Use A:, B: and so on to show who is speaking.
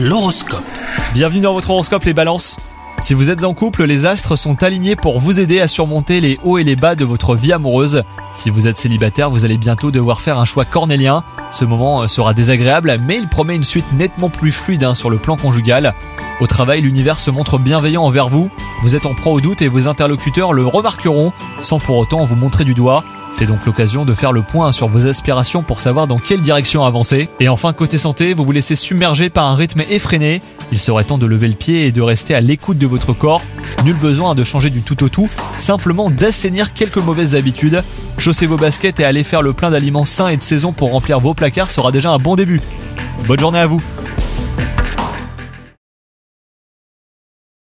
A: L'horoscope.
B: Bienvenue dans votre horoscope les balances. Si vous êtes en couple, les astres sont alignés pour vous aider à surmonter les hauts et les bas de votre vie amoureuse. Si vous êtes célibataire, vous allez bientôt devoir faire un choix cornélien. Ce moment euh, sera désagréable, mais il promet une suite nettement plus fluide hein, sur le plan conjugal. Au travail, l'univers se montre bienveillant envers vous. Vous êtes en proie au doute et vos interlocuteurs le remarqueront, sans pour autant vous montrer du doigt. C'est donc l'occasion de faire le point sur vos aspirations pour savoir dans quelle direction avancer. Et enfin, côté santé, vous vous laissez submerger par un rythme effréné. Il serait temps de lever le pied et de rester à l'écoute de votre corps. Nul besoin de changer du tout au tout, simplement d'assainir quelques mauvaises habitudes. Chaussez vos baskets et allez faire le plein d'aliments sains et de saison pour remplir vos placards sera déjà un bon début. Bonne journée à vous